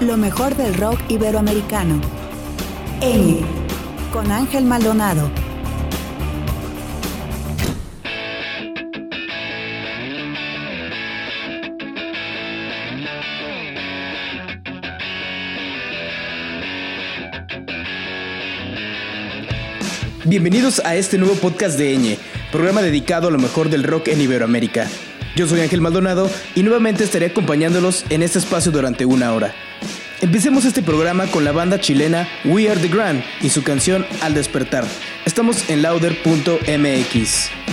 lo mejor del rock iberoamericano. Amy, con Ángel Maldonado. Bienvenidos a este nuevo podcast de Eñe, programa dedicado a lo mejor del rock en Iberoamérica. Yo soy Ángel Maldonado y nuevamente estaré acompañándolos en este espacio durante una hora. Empecemos este programa con la banda chilena We Are the Grand y su canción Al despertar. Estamos en lauder.mx.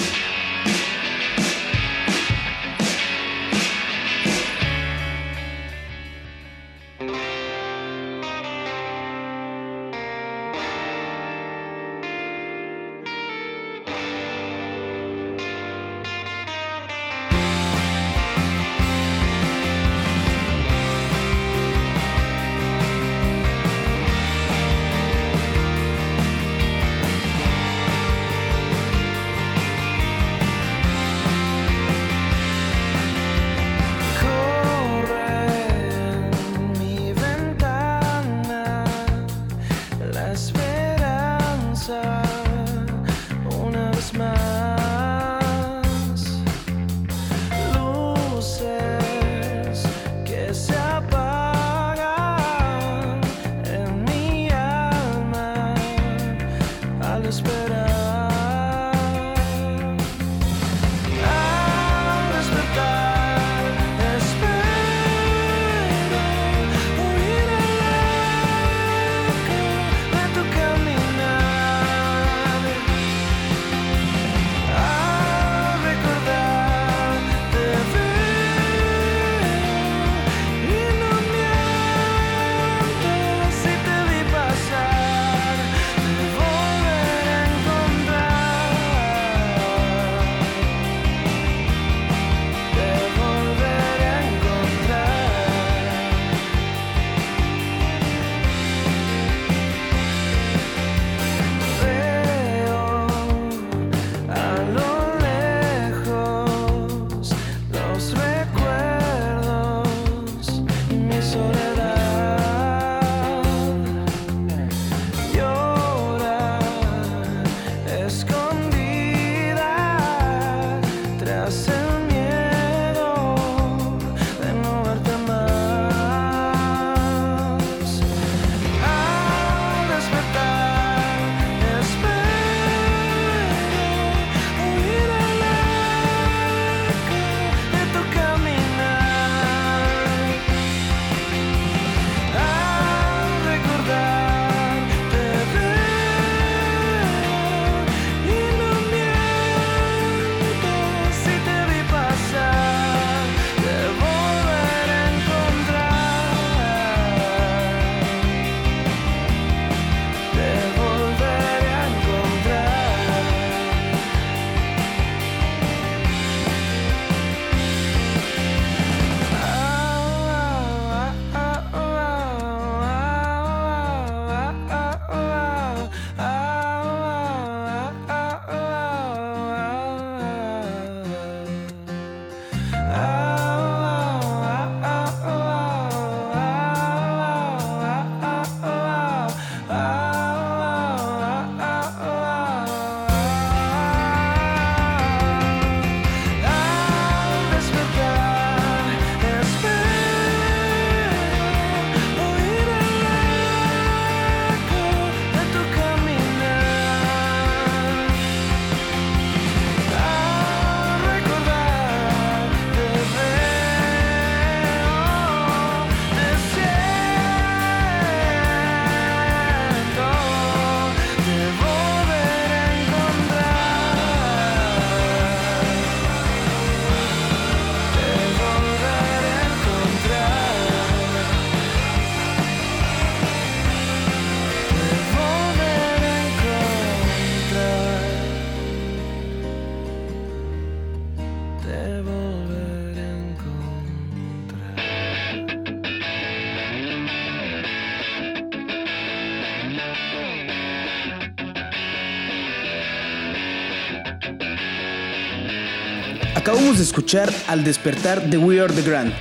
Escuchar Al despertar de We Are the Grand,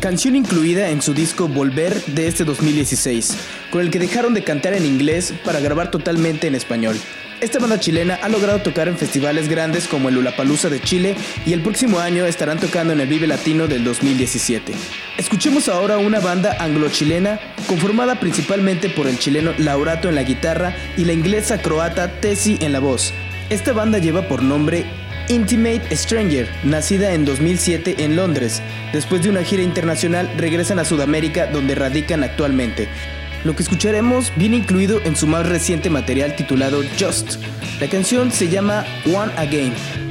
canción incluida en su disco Volver de este 2016, con el que dejaron de cantar en inglés para grabar totalmente en español. Esta banda chilena ha logrado tocar en festivales grandes como el Ulapalooza de Chile y el próximo año estarán tocando en el Vive Latino del 2017. Escuchemos ahora una banda anglo-chilena conformada principalmente por el chileno Laurato en la guitarra y la inglesa croata Tessie en la voz. Esta banda lleva por nombre Intimate Stranger, nacida en 2007 en Londres. Después de una gira internacional regresan a Sudamérica donde radican actualmente. Lo que escucharemos viene incluido en su más reciente material titulado Just. La canción se llama One Again.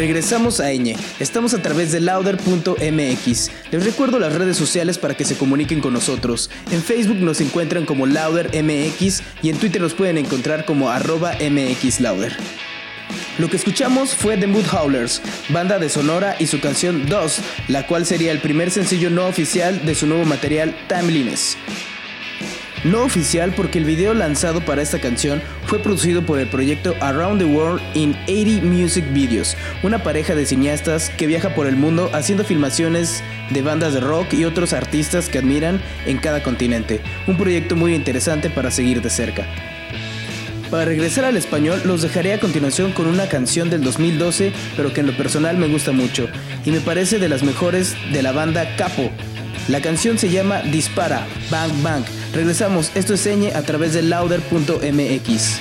Regresamos a Eñe. Estamos a través de lauder.mx. Les recuerdo las redes sociales para que se comuniquen con nosotros. En Facebook nos encuentran como laudermx y en Twitter nos pueden encontrar como arroba mxlauder. Lo que escuchamos fue The Mood Howlers, banda de Sonora y su canción Dust, la cual sería el primer sencillo no oficial de su nuevo material Timeliness. No oficial porque el video lanzado para esta canción fue producido por el proyecto Around the World in 80 Music Videos, una pareja de cineastas que viaja por el mundo haciendo filmaciones de bandas de rock y otros artistas que admiran en cada continente. Un proyecto muy interesante para seguir de cerca. Para regresar al español, los dejaré a continuación con una canción del 2012, pero que en lo personal me gusta mucho y me parece de las mejores de la banda Capo. La canción se llama Dispara, Bang Bang Regresamos, esto es Señe a través de lauder.mx.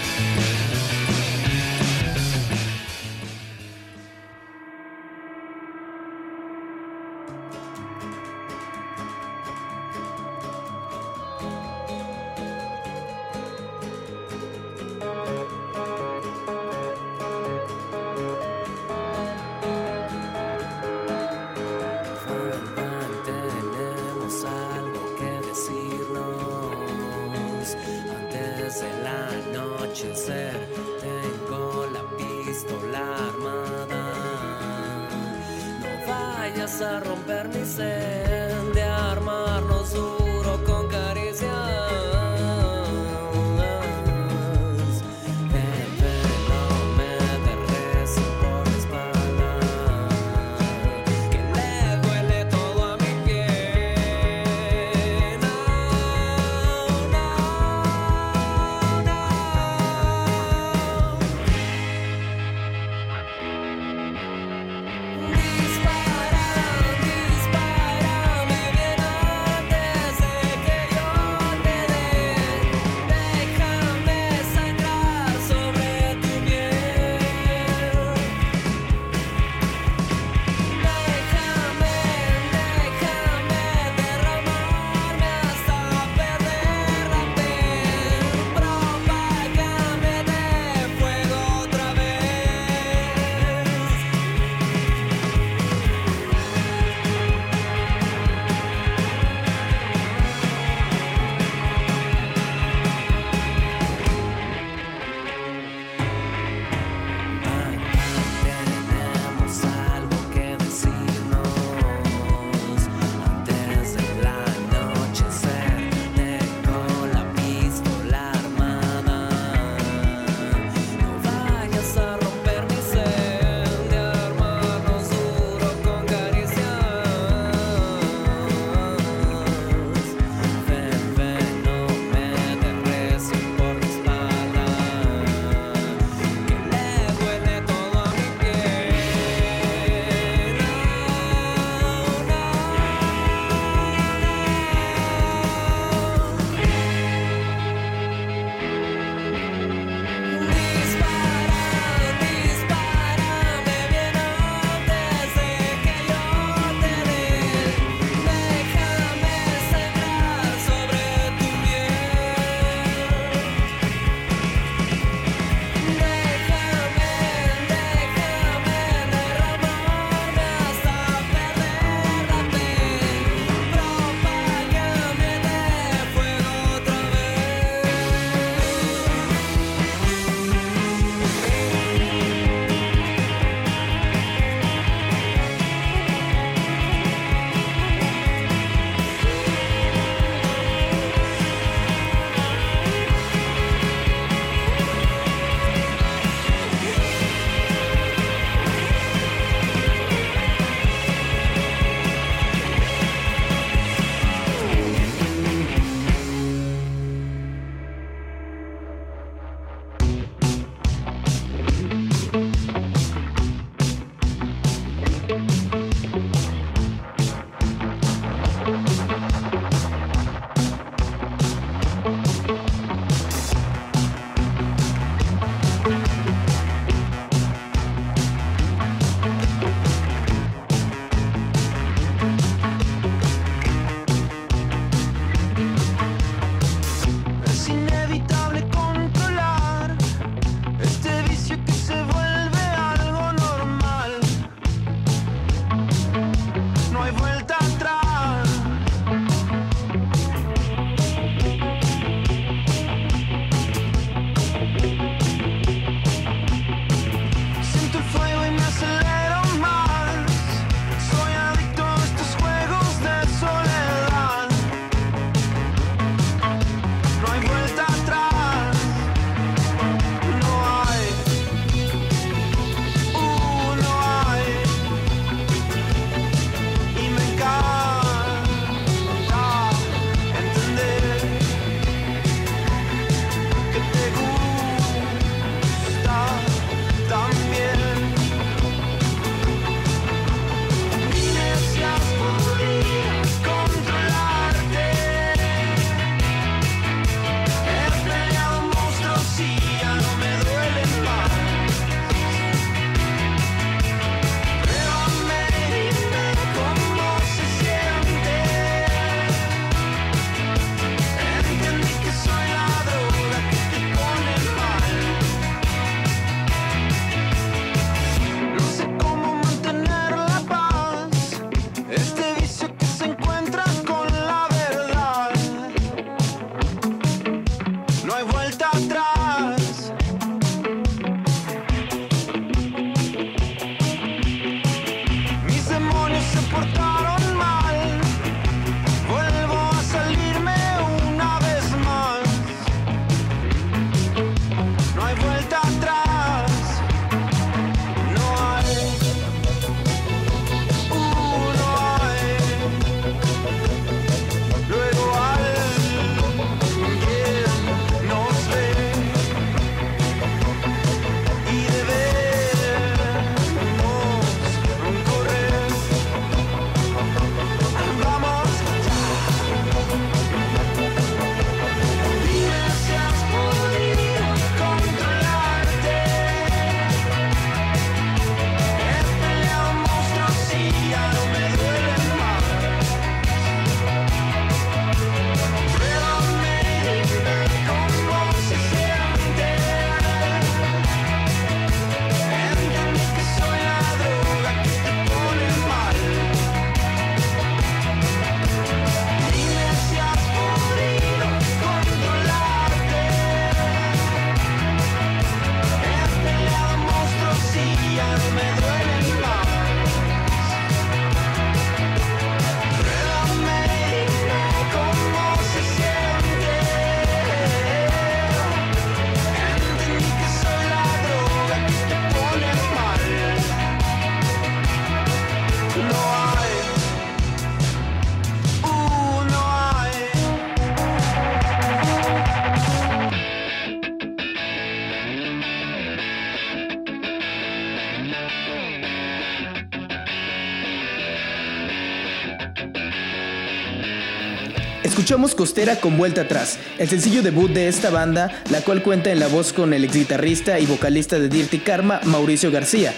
Escuchamos Costera con Vuelta Atrás, el sencillo debut de esta banda, la cual cuenta en la voz con el ex guitarrista y vocalista de Dirty Karma, Mauricio García.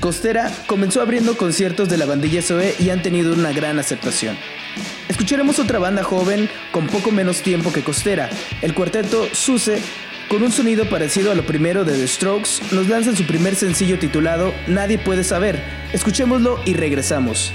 Costera comenzó abriendo conciertos de la bandilla SOE y han tenido una gran aceptación. Escucharemos otra banda joven con poco menos tiempo que Costera, el cuarteto Suse, con un sonido parecido a lo primero de The Strokes, nos lanzan su primer sencillo titulado Nadie puede saber. Escuchémoslo y regresamos.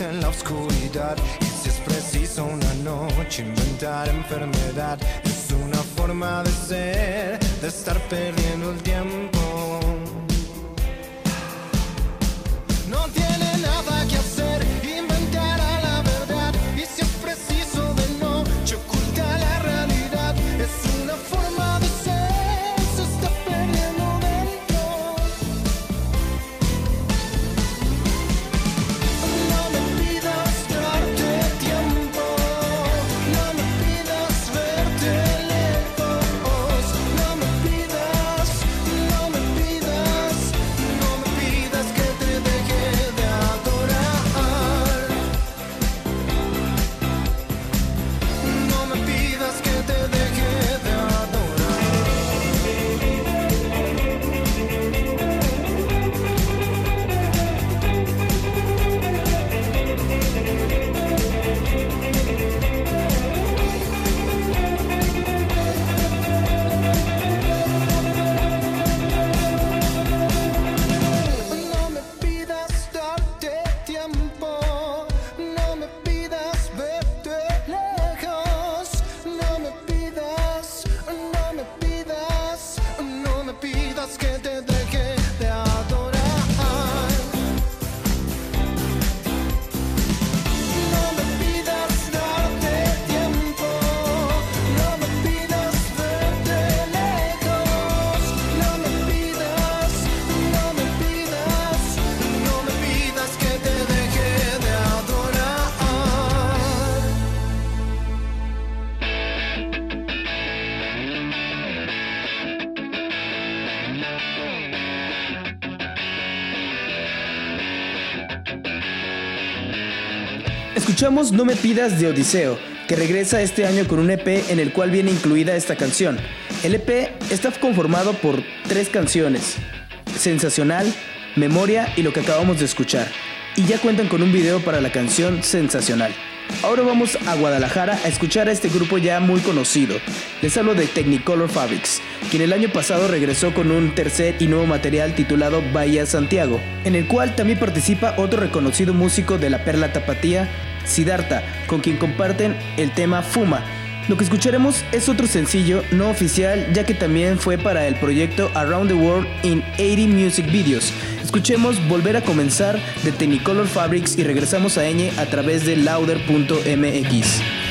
En la oscuridad y si es preciso una noche inventar enfermedad. Es una forma de ser, de estar perdiendo el tiempo. Escuchamos No me pidas de Odiseo, que regresa este año con un EP en el cual viene incluida esta canción. El EP está conformado por tres canciones, Sensacional, Memoria y lo que acabamos de escuchar, y ya cuentan con un video para la canción Sensacional. Ahora vamos a Guadalajara a escuchar a este grupo ya muy conocido. Les hablo de Technicolor Fabrics, quien el año pasado regresó con un tercer y nuevo material titulado Bahía Santiago, en el cual también participa otro reconocido músico de la Perla Tapatía, Siddhartha, con quien comparten el tema Fuma. Lo que escucharemos es otro sencillo no oficial, ya que también fue para el proyecto Around the World in 80 Music Videos. Escuchemos Volver a comenzar de Technicolor Fabrics y regresamos a Eñe a través de lauder.mx.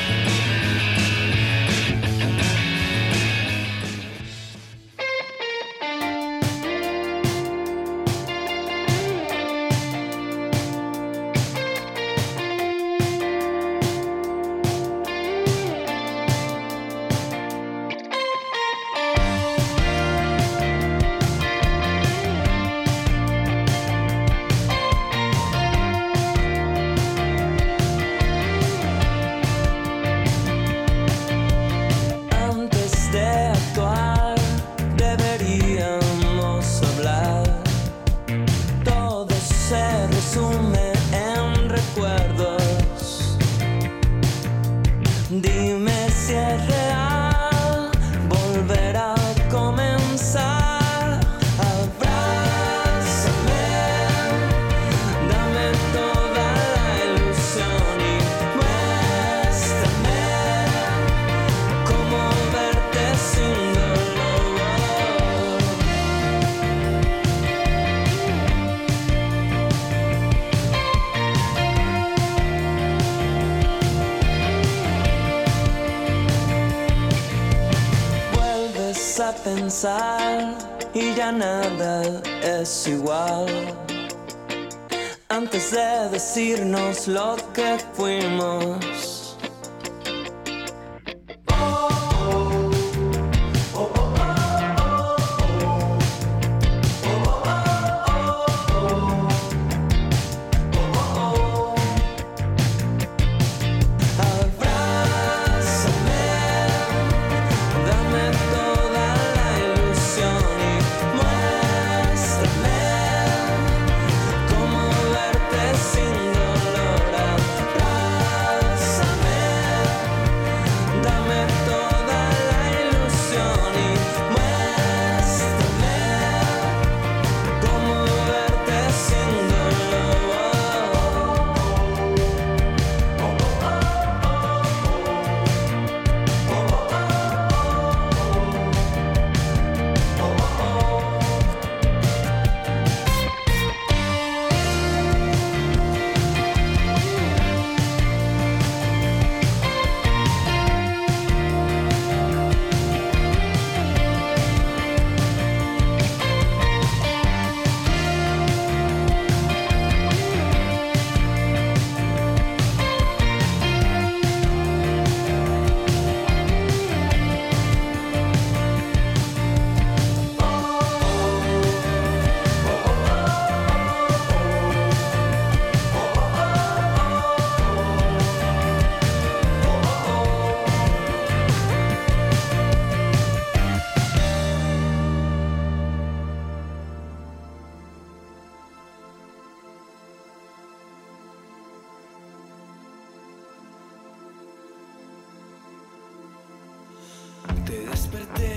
a pensar y ya nada es igual. Antes de decirnos lo que fuimos perder.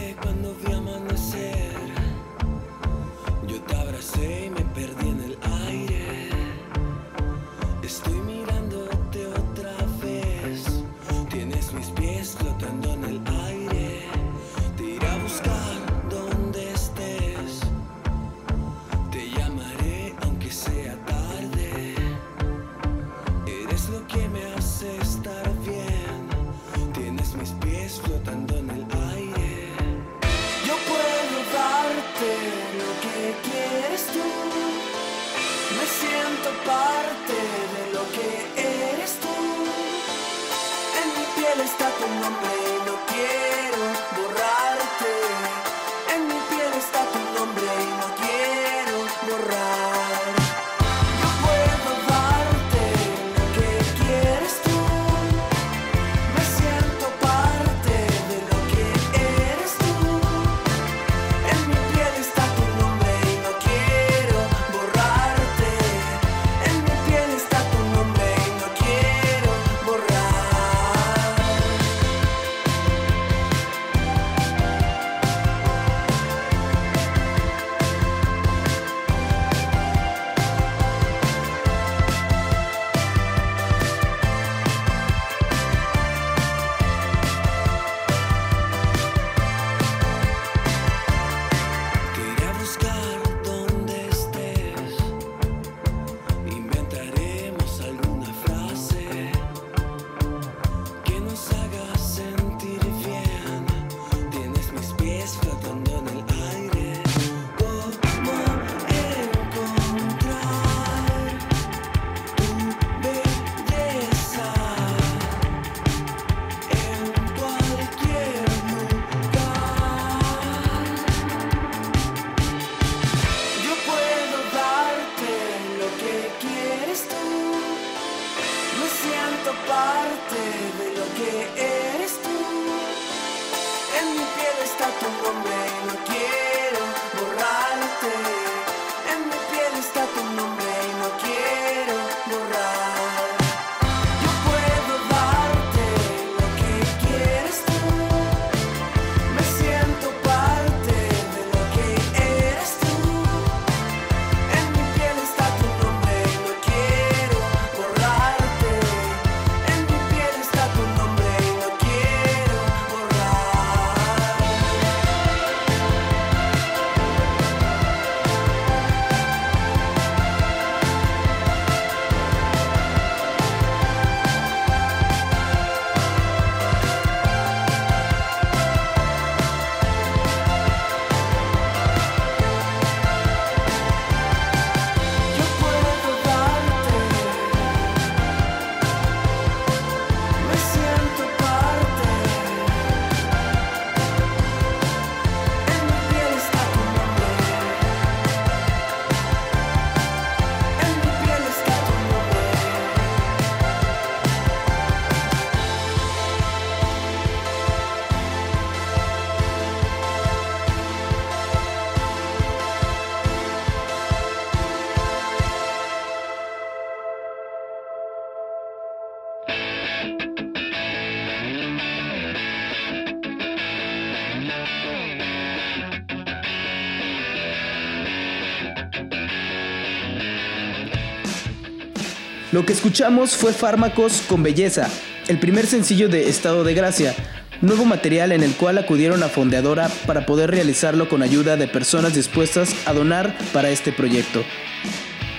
Lo que escuchamos fue Fármacos con Belleza, el primer sencillo de Estado de Gracia, nuevo material en el cual acudieron a Fondeadora para poder realizarlo con ayuda de personas dispuestas a donar para este proyecto.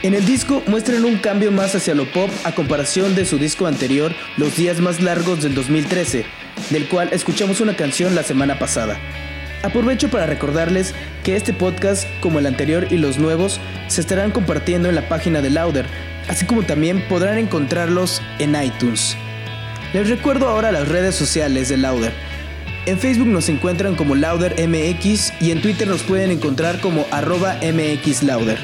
En el disco muestran un cambio más hacia lo pop a comparación de su disco anterior, Los días más largos del 2013, del cual escuchamos una canción la semana pasada. Aprovecho para recordarles que este podcast, como el anterior y los nuevos, se estarán compartiendo en la página de Lauder, así como también podrán encontrarlos en iTunes. Les recuerdo ahora las redes sociales de Lauder. En Facebook nos encuentran como LauderMX y en Twitter nos pueden encontrar como arroba MXLauder.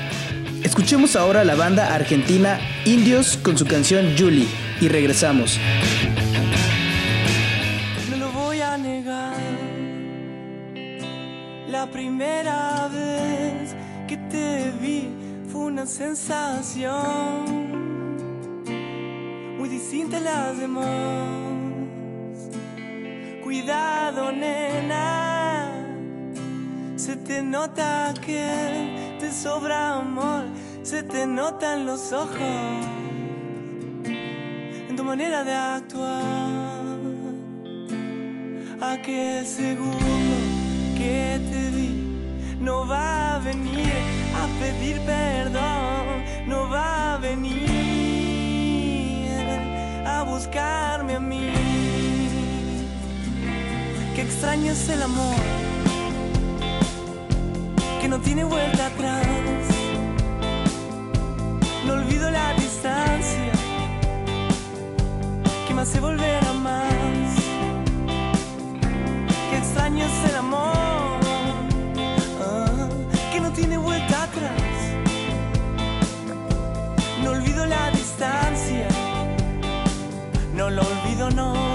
Escuchemos ahora la banda argentina Indios con su canción Julie y regresamos. No lo voy a negar. La primera vez que te vi una sensación muy distinta a las demás. Cuidado, nena, Se te nota que te sobra amor, se te notan los ojos en tu manera de actuar. Aquel segundo que te vi no va a venir pedir perdón, no va a venir a buscarme a mí. Qué extraño es el amor que no tiene vuelta atrás. No olvido la distancia que me hace volver a más. Qué extraño es el amor que tiene vuelta atrás. No olvido la distancia, no lo olvido, no.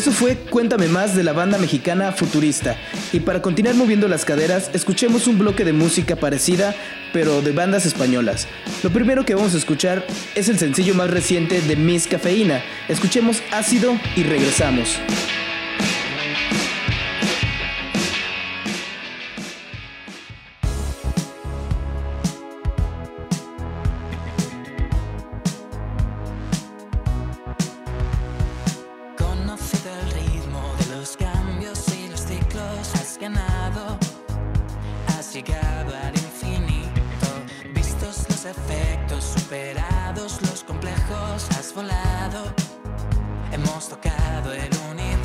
Eso fue Cuéntame más de la banda mexicana Futurista. Y para continuar moviendo las caderas, escuchemos un bloque de música parecida, pero de bandas españolas. Lo primero que vamos a escuchar es el sencillo más reciente de Miss Cafeína. Escuchemos Ácido y regresamos. Vistos los efectos, superados los complejos, has volado. Hemos tocado el universo.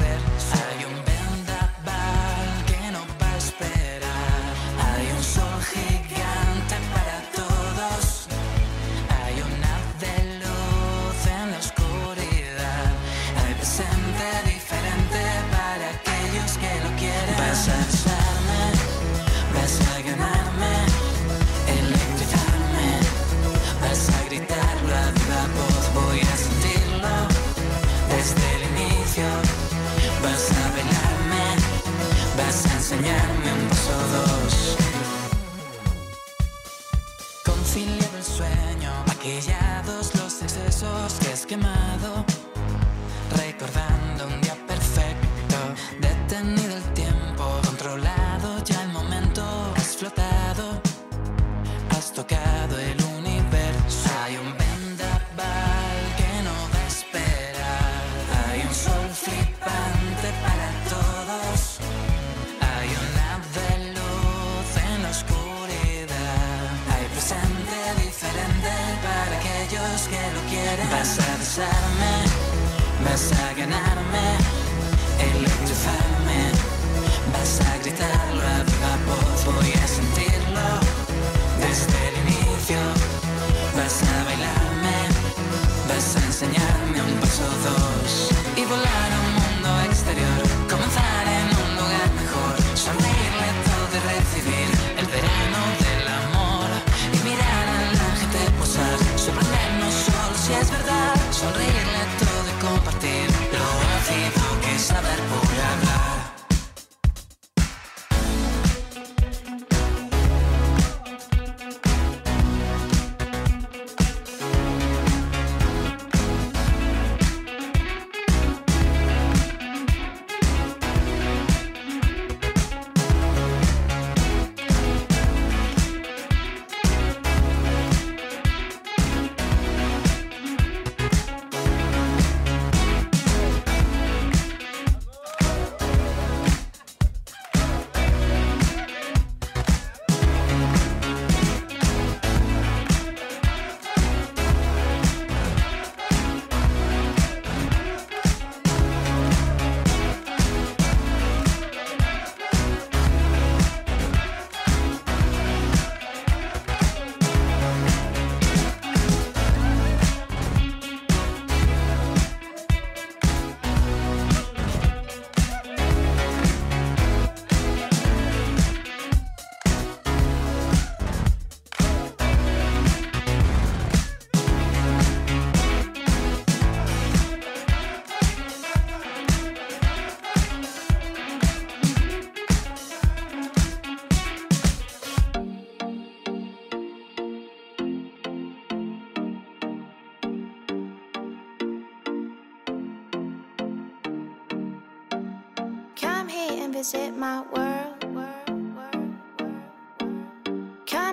Maquillados los excesos que has quemado. Recordando un día perfecto, detenido vas a ganarme, electrizarme. Vas a gritarlo a viva voz, voy a sentirlo desde el inicio. Vas a bailarme, vas a enseñarme un paso dos y volar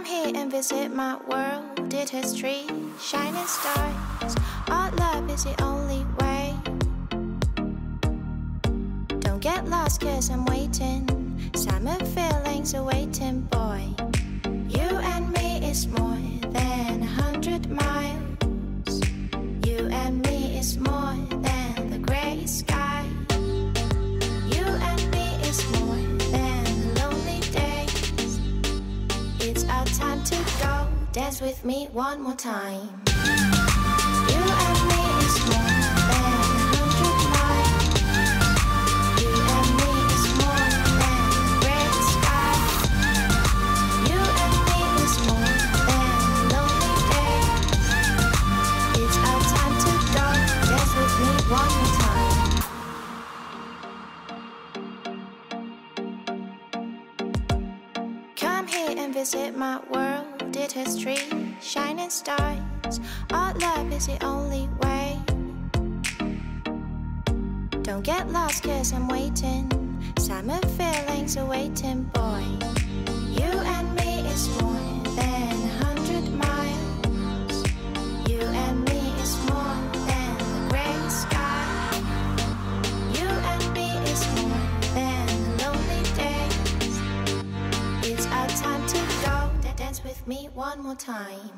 Come here and visit my world. It trees, shining stars. Our love is the only way. Don't get lost, cause I'm waiting. Summer feelings are waiting, boy. You and me is more than a hundred miles. You and me is more than the gray sky. Dance with me one more time. Trees, shining stars. Our love is the only way. Don't get lost, cause I'm waiting. Summer feelings are waiting, boy. You and me is more with me one more time.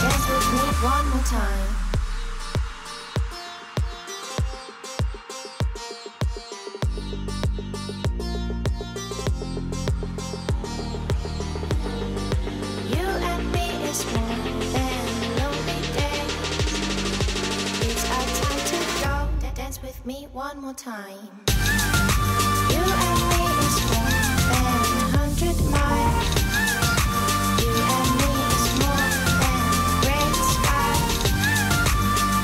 Dance with me one more time. More time. You and me is more than a hundred miles. You and me is more than the great sky.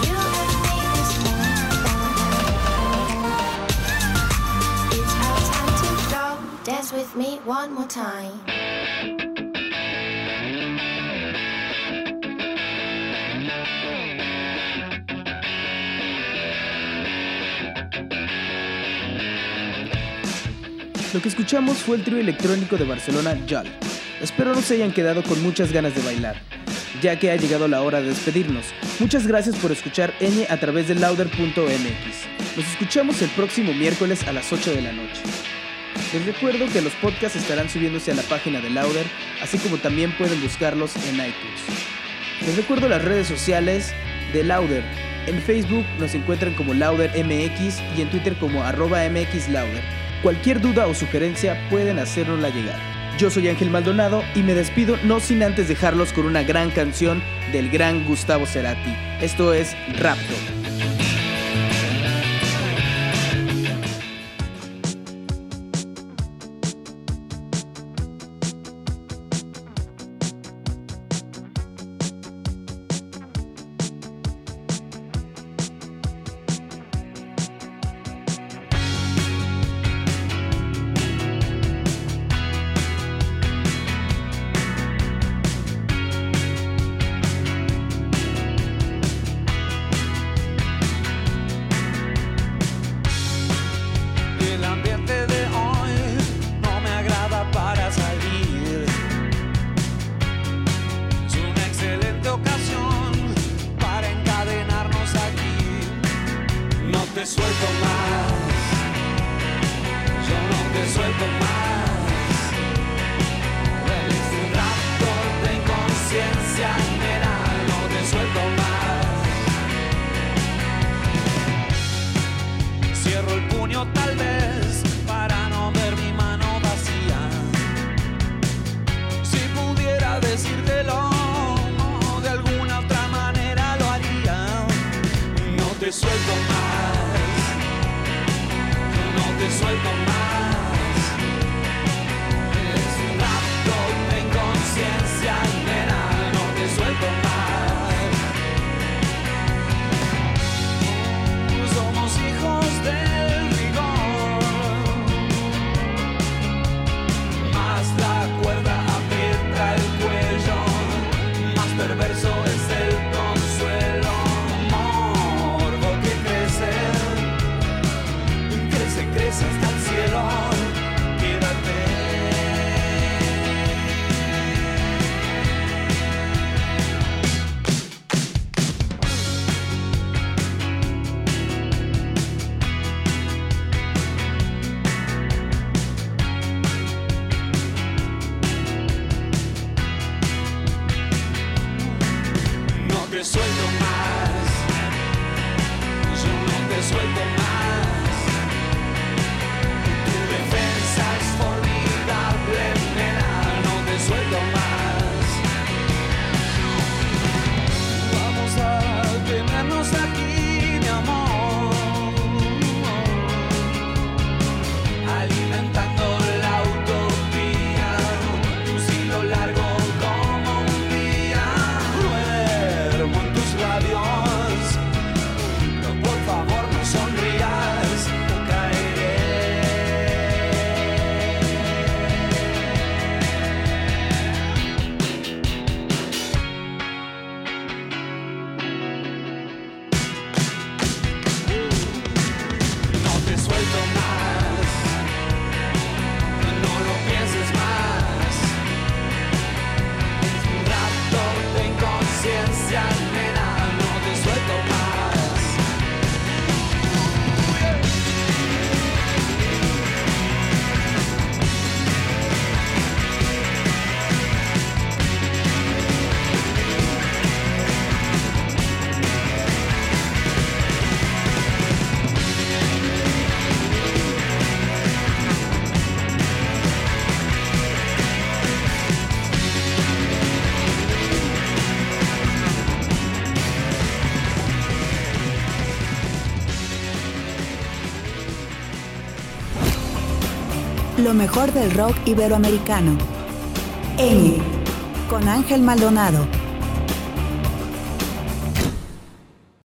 You and me is more than It's our time to go. Dance with me one more time. Lo que escuchamos fue el trío electrónico de Barcelona JAL. Espero no se hayan quedado con muchas ganas de bailar, ya que ha llegado la hora de despedirnos. Muchas gracias por escuchar Ñ a través de lauder.mx. Nos escuchamos el próximo miércoles a las 8 de la noche. Les recuerdo que los podcasts estarán subiéndose a la página de Lauder, así como también pueden buscarlos en iTunes. Les recuerdo las redes sociales de Lauder. En Facebook nos encuentran como LauderMX y en Twitter como arroba MXLauder. Cualquier duda o sugerencia pueden hacérnosla llegar. Yo soy Ángel Maldonado y me despido no sin antes dejarlos con una gran canción del gran Gustavo Cerati. Esto es Rapto. Mejor del rock iberoamericano. Ñ. Con Ángel Maldonado.